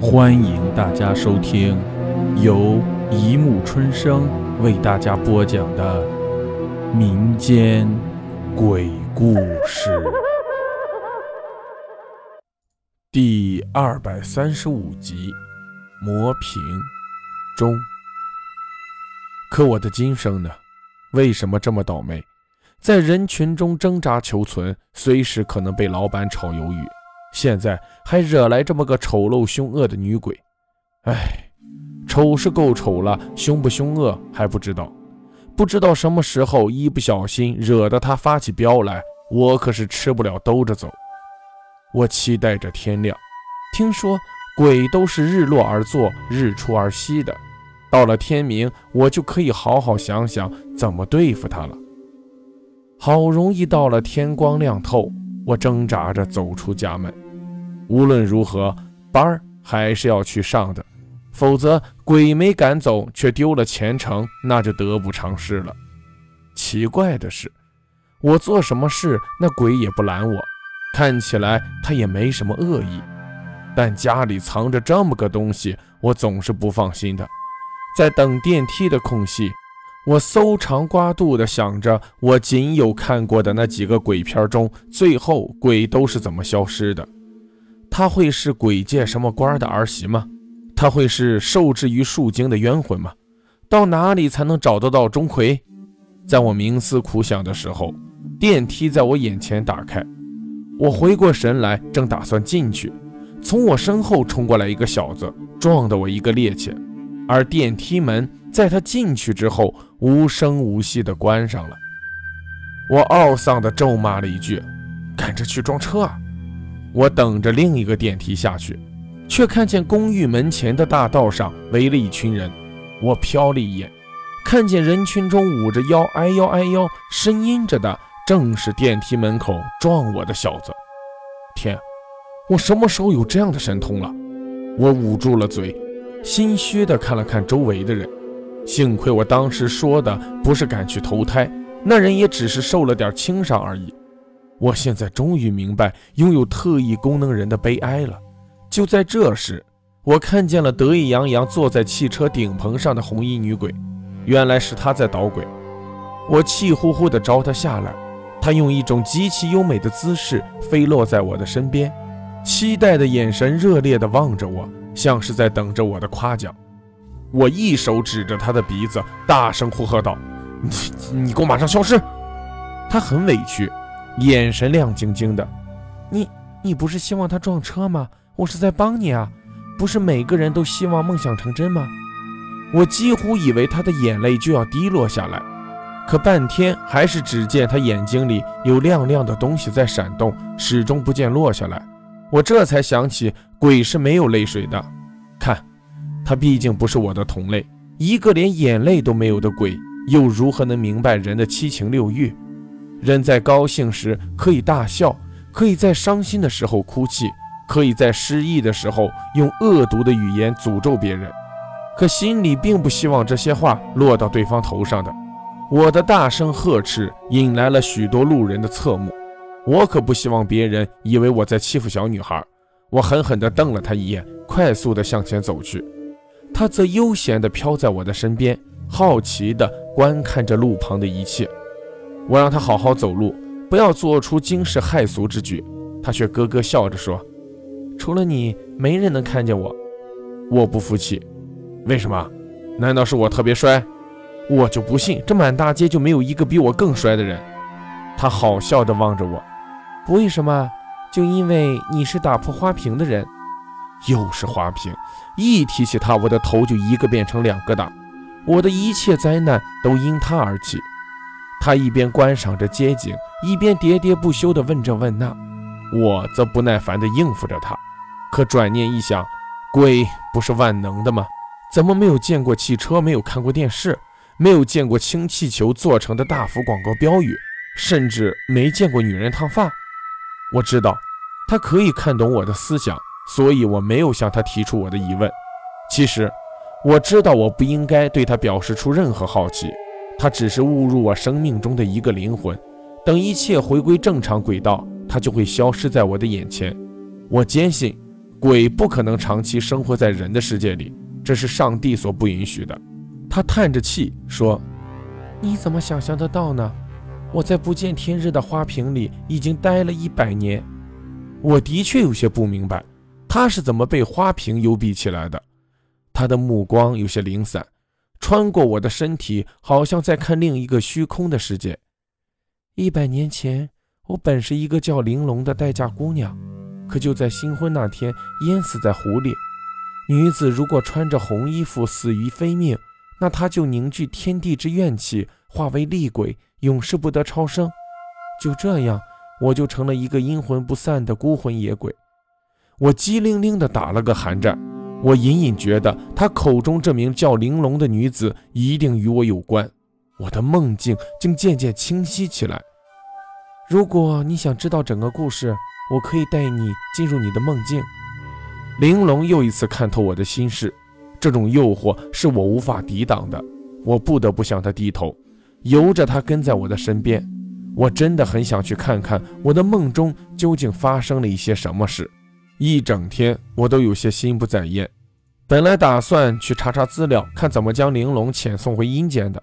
欢迎大家收听由一木春生为大家播讲的民间鬼故事第二百三十五集《磨平中》。可我的今生呢？为什么这么倒霉？在人群中挣扎求存，随时可能被老板炒鱿鱼。现在还惹来这么个丑陋凶恶的女鬼，哎，丑是够丑了，凶不凶恶还不知道，不知道什么时候一不小心惹得她发起飙来，我可是吃不了兜着走。我期待着天亮，听说鬼都是日落而作，日出而息的，到了天明，我就可以好好想想怎么对付他了。好容易到了天光亮透。我挣扎着走出家门，无论如何，班儿还是要去上的，否则鬼没赶走，却丢了前程，那就得不偿失了。奇怪的是，我做什么事，那鬼也不拦我，看起来他也没什么恶意。但家里藏着这么个东西，我总是不放心的。在等电梯的空隙。我搜肠刮肚地想着，我仅有看过的那几个鬼片中，最后鬼都是怎么消失的？他会是鬼界什么官的儿媳吗？他会是受制于树精的冤魂吗？到哪里才能找得到钟馗？在我冥思苦想的时候，电梯在我眼前打开，我回过神来，正打算进去，从我身后冲过来一个小子，撞得我一个趔趄，而电梯门。在他进去之后，无声无息地关上了。我懊丧地咒骂了一句：“赶着去撞车啊！”我等着另一个电梯下去，却看见公寓门前的大道上围了一群人。我瞟了一眼，看见人群中捂着腰、哎呦哎呦呻吟着的，正是电梯门口撞我的小子。天，我什么时候有这样的神通了？我捂住了嘴，心虚地看了看周围的人。幸亏我当时说的不是赶去投胎，那人也只是受了点轻伤而已。我现在终于明白拥有特异功能人的悲哀了。就在这时，我看见了得意洋洋坐在汽车顶棚上的红衣女鬼，原来是她在捣鬼。我气呼呼地招她下来，她用一种极其优美的姿势飞落在我的身边，期待的眼神热烈地望着我，像是在等着我的夸奖。我一手指着她的鼻子，大声呼喝道：“你你给我马上消失！”她很委屈，眼神亮晶晶的。“你你不是希望他撞车吗？我是在帮你啊！不是每个人都希望梦想成真吗？”我几乎以为他的眼泪就要滴落下来，可半天还是只见他眼睛里有亮亮的东西在闪动，始终不见落下来。我这才想起，鬼是没有泪水的。看。他毕竟不是我的同类，一个连眼泪都没有的鬼，又如何能明白人的七情六欲？人在高兴时可以大笑，可以在伤心的时候哭泣，可以在失意的时候用恶毒的语言诅咒别人，可心里并不希望这些话落到对方头上的。我的大声呵斥引来了许多路人的侧目，我可不希望别人以为我在欺负小女孩。我狠狠地瞪了他一眼，快速地向前走去。他则悠闲地飘在我的身边，好奇地观看着路旁的一切。我让他好好走路，不要做出惊世骇俗之举。他却咯咯笑着说：“除了你，没人能看见我。”我不服气，为什么？难道是我特别帅？我就不信这满大街就没有一个比我更帅的人。他好笑地望着我，不为什么，就因为你是打破花瓶的人。又是花瓶，一提起他，我的头就一个变成两个大。我的一切灾难都因他而起。他一边观赏着街景，一边喋喋不休地问这问那，我则不耐烦地应付着他。可转念一想，鬼不是万能的吗？怎么没有见过汽车，没有看过电视，没有见过氢气球做成的大幅广告标语，甚至没见过女人烫发？我知道，他可以看懂我的思想。所以我没有向他提出我的疑问。其实我知道我不应该对他表示出任何好奇。他只是误入我生命中的一个灵魂。等一切回归正常轨道，他就会消失在我的眼前。我坚信，鬼不可能长期生活在人的世界里，这是上帝所不允许的。他叹着气说：“你怎么想象得到呢？我在不见天日的花瓶里已经待了一百年。我的确有些不明白，他是怎么被花瓶幽闭起来的。他的目光有些零散，穿过我的身体，好像在看另一个虚空的世界。一百年前，我本是一个叫玲珑的待嫁姑娘，可就在新婚那天淹死在湖里。女子如果穿着红衣服死于非命。”那她就凝聚天地之怨气，化为厉鬼，永世不得超生。就这样，我就成了一个阴魂不散的孤魂野鬼。我机灵灵地打了个寒战。我隐隐觉得，他口中这名叫玲珑的女子一定与我有关。我的梦境竟渐渐清晰起来。如果你想知道整个故事，我可以带你进入你的梦境。玲珑又一次看透我的心事。这种诱惑是我无法抵挡的，我不得不向她低头，由着她跟在我的身边。我真的很想去看看我的梦中究竟发生了一些什么事。一整天我都有些心不在焉，本来打算去查查资料，看怎么将玲珑遣送回阴间的，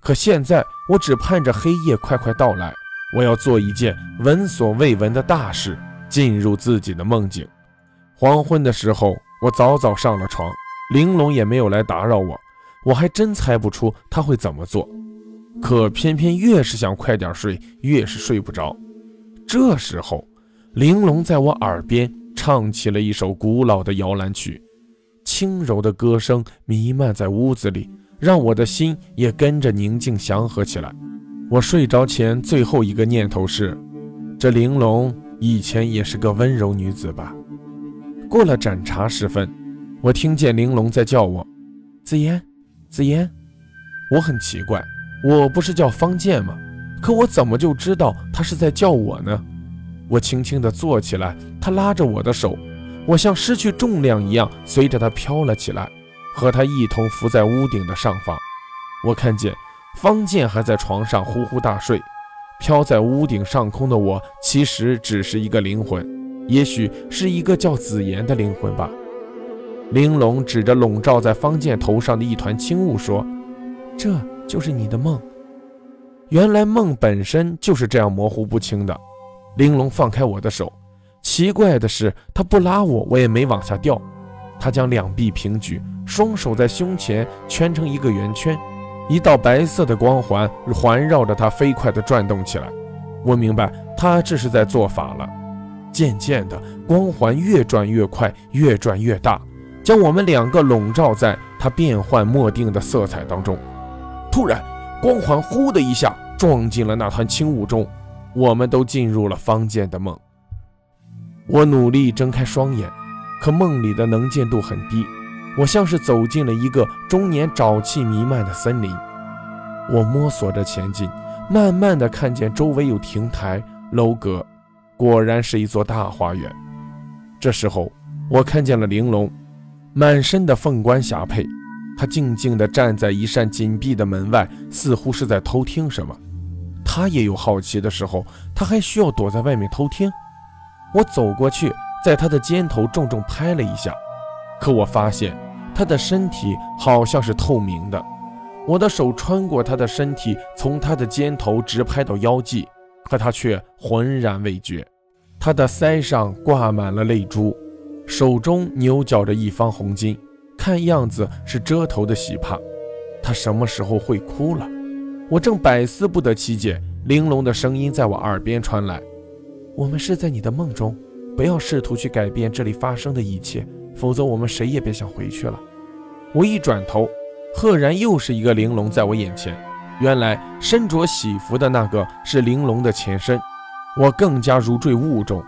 可现在我只盼着黑夜快快到来。我要做一件闻所未闻的大事，进入自己的梦境。黄昏的时候，我早早上了床。玲珑也没有来打扰我，我还真猜不出他会怎么做。可偏偏越是想快点睡，越是睡不着。这时候，玲珑在我耳边唱起了一首古老的摇篮曲，轻柔的歌声弥漫在屋子里，让我的心也跟着宁静祥和起来。我睡着前最后一个念头是：这玲珑以前也是个温柔女子吧？过了盏茶时分。我听见玲珑在叫我，紫嫣，紫嫣。我很奇怪，我不是叫方健吗？可我怎么就知道他是在叫我呢？我轻轻地坐起来，他拉着我的手，我像失去重量一样，随着他飘了起来，和他一同浮在屋顶的上方。我看见方健还在床上呼呼大睡，飘在屋顶上空的我，其实只是一个灵魂，也许是一个叫紫妍的灵魂吧。玲珑指着笼罩在方健头上的一团轻雾说：“这就是你的梦。”原来梦本身就是这样模糊不清的。玲珑放开我的手，奇怪的是，他不拉我，我也没往下掉。他将两臂平举，双手在胸前圈成一个圆圈，一道白色的光环环绕着他飞快地转动起来。我明白，他这是在做法了。渐渐的，光环越转越快，越转越大。将我们两个笼罩在他变幻莫定的色彩当中。突然，光环呼的一下撞进了那团轻雾中，我们都进入了方健的梦。我努力睁开双眼，可梦里的能见度很低，我像是走进了一个终年沼气弥漫的森林。我摸索着前进，慢慢的看见周围有亭台楼阁，果然是一座大花园。这时候，我看见了玲珑。满身的凤冠霞帔，她静静地站在一扇紧闭的门外，似乎是在偷听什么。他也有好奇的时候，他还需要躲在外面偷听。我走过去，在他的肩头重重拍了一下，可我发现他的身体好像是透明的。我的手穿过他的身体，从他的肩头直拍到腰际，可他却浑然未觉。他的腮上挂满了泪珠。手中扭绞着一方红巾，看样子是遮头的喜帕。他什么时候会哭了？我正百思不得其解，玲珑的声音在我耳边传来：“我们是在你的梦中，不要试图去改变这里发生的一切，否则我们谁也别想回去了。”我一转头，赫然又是一个玲珑在我眼前。原来身着喜服的那个是玲珑的前身，我更加如坠雾中。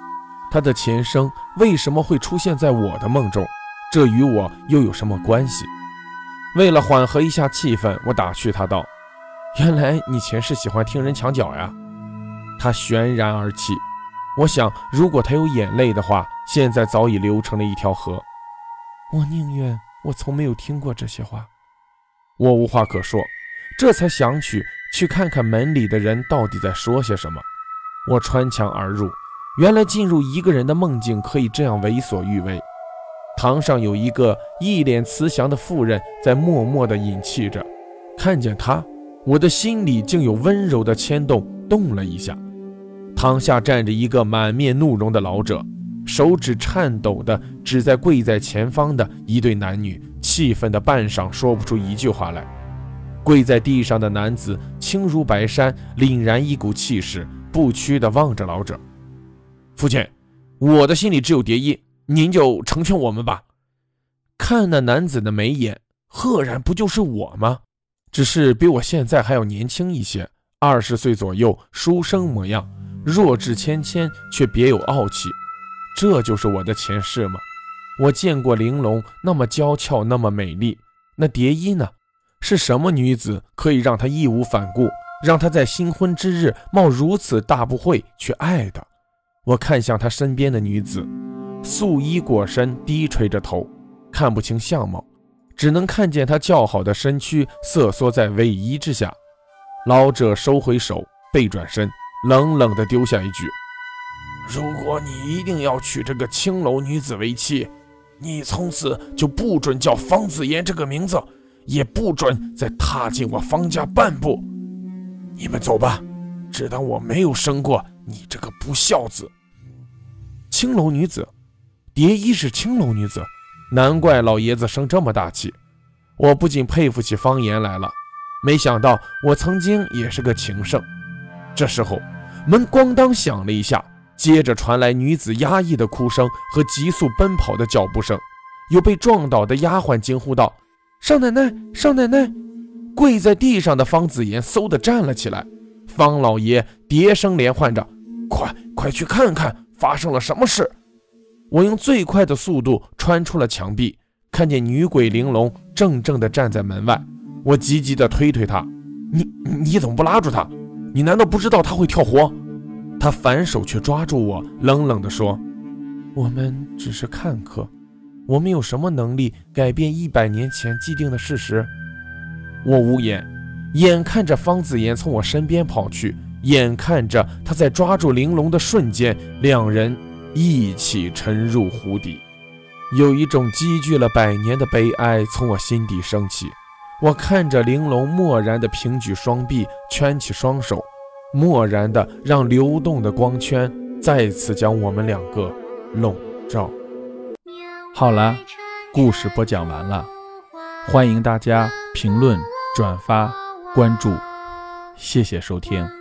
他的前生为什么会出现在我的梦中？这与我又有什么关系？为了缓和一下气氛，我打趣他道：“原来你前世喜欢听人墙角呀？”他泫然而泣。我想，如果他有眼泪的话，现在早已流成了一条河。我宁愿我从没有听过这些话。我无话可说，这才想起去看看门里的人到底在说些什么。我穿墙而入。原来进入一个人的梦境可以这样为所欲为，堂上有一个一脸慈祥的妇人在默默地饮泣着。看见他，我的心里竟有温柔的牵动，动了一下。堂下站着一个满面怒容的老者，手指颤抖地指在跪在前方的一对男女，气愤的半晌说不出一句话来。跪在地上的男子轻如白山，凛然一股气势，不屈地望着老者。父亲，我的心里只有蝶衣，您就成全我们吧。看那男子的眉眼，赫然不就是我吗？只是比我现在还要年轻一些，二十岁左右，书生模样，弱质谦谦，却别有傲气。这就是我的前世吗？我见过玲珑那么娇俏，那么美丽，那蝶衣呢？是什么女子可以让他义无反顾，让他在新婚之日冒如此大不讳去爱的？我看向他身边的女子，素衣裹身，低垂着头，看不清相貌，只能看见她较好的身躯瑟缩在尾衣之下。老者收回手，背转身，冷冷地丢下一句：“如果你一定要娶这个青楼女子为妻，你从此就不准叫方子言这个名字。”也不准再踏进我方家半步。你们走吧，只当我没有生过你这个不孝子。青楼女子，蝶衣是青楼女子，难怪老爷子生这么大气。我不仅佩服起方言来了。没想到我曾经也是个情圣。这时候，门咣当响了一下，接着传来女子压抑的哭声和急速奔跑的脚步声。有被撞倒的丫鬟惊呼道。少奶奶，少奶奶！跪在地上的方子言嗖地站了起来。方老爷叠声连唤着：“快快去看看发生了什么事！”我用最快的速度穿出了墙壁，看见女鬼玲珑怔怔地站在门外。我急急地推推她：“你你怎么不拉住她？你难道不知道她会跳活？”她反手却抓住我，冷冷地说：“我们只是看客。”我们有什么能力改变一百年前既定的事实？我无言，眼看着方子言从我身边跑去，眼看着他在抓住玲珑的瞬间，两人一起沉入湖底。有一种积聚了百年的悲哀从我心底升起。我看着玲珑漠然地平举双臂，圈起双手，漠然地让流动的光圈再次将我们两个笼罩。好了，故事播讲完了，欢迎大家评论、转发、关注，谢谢收听。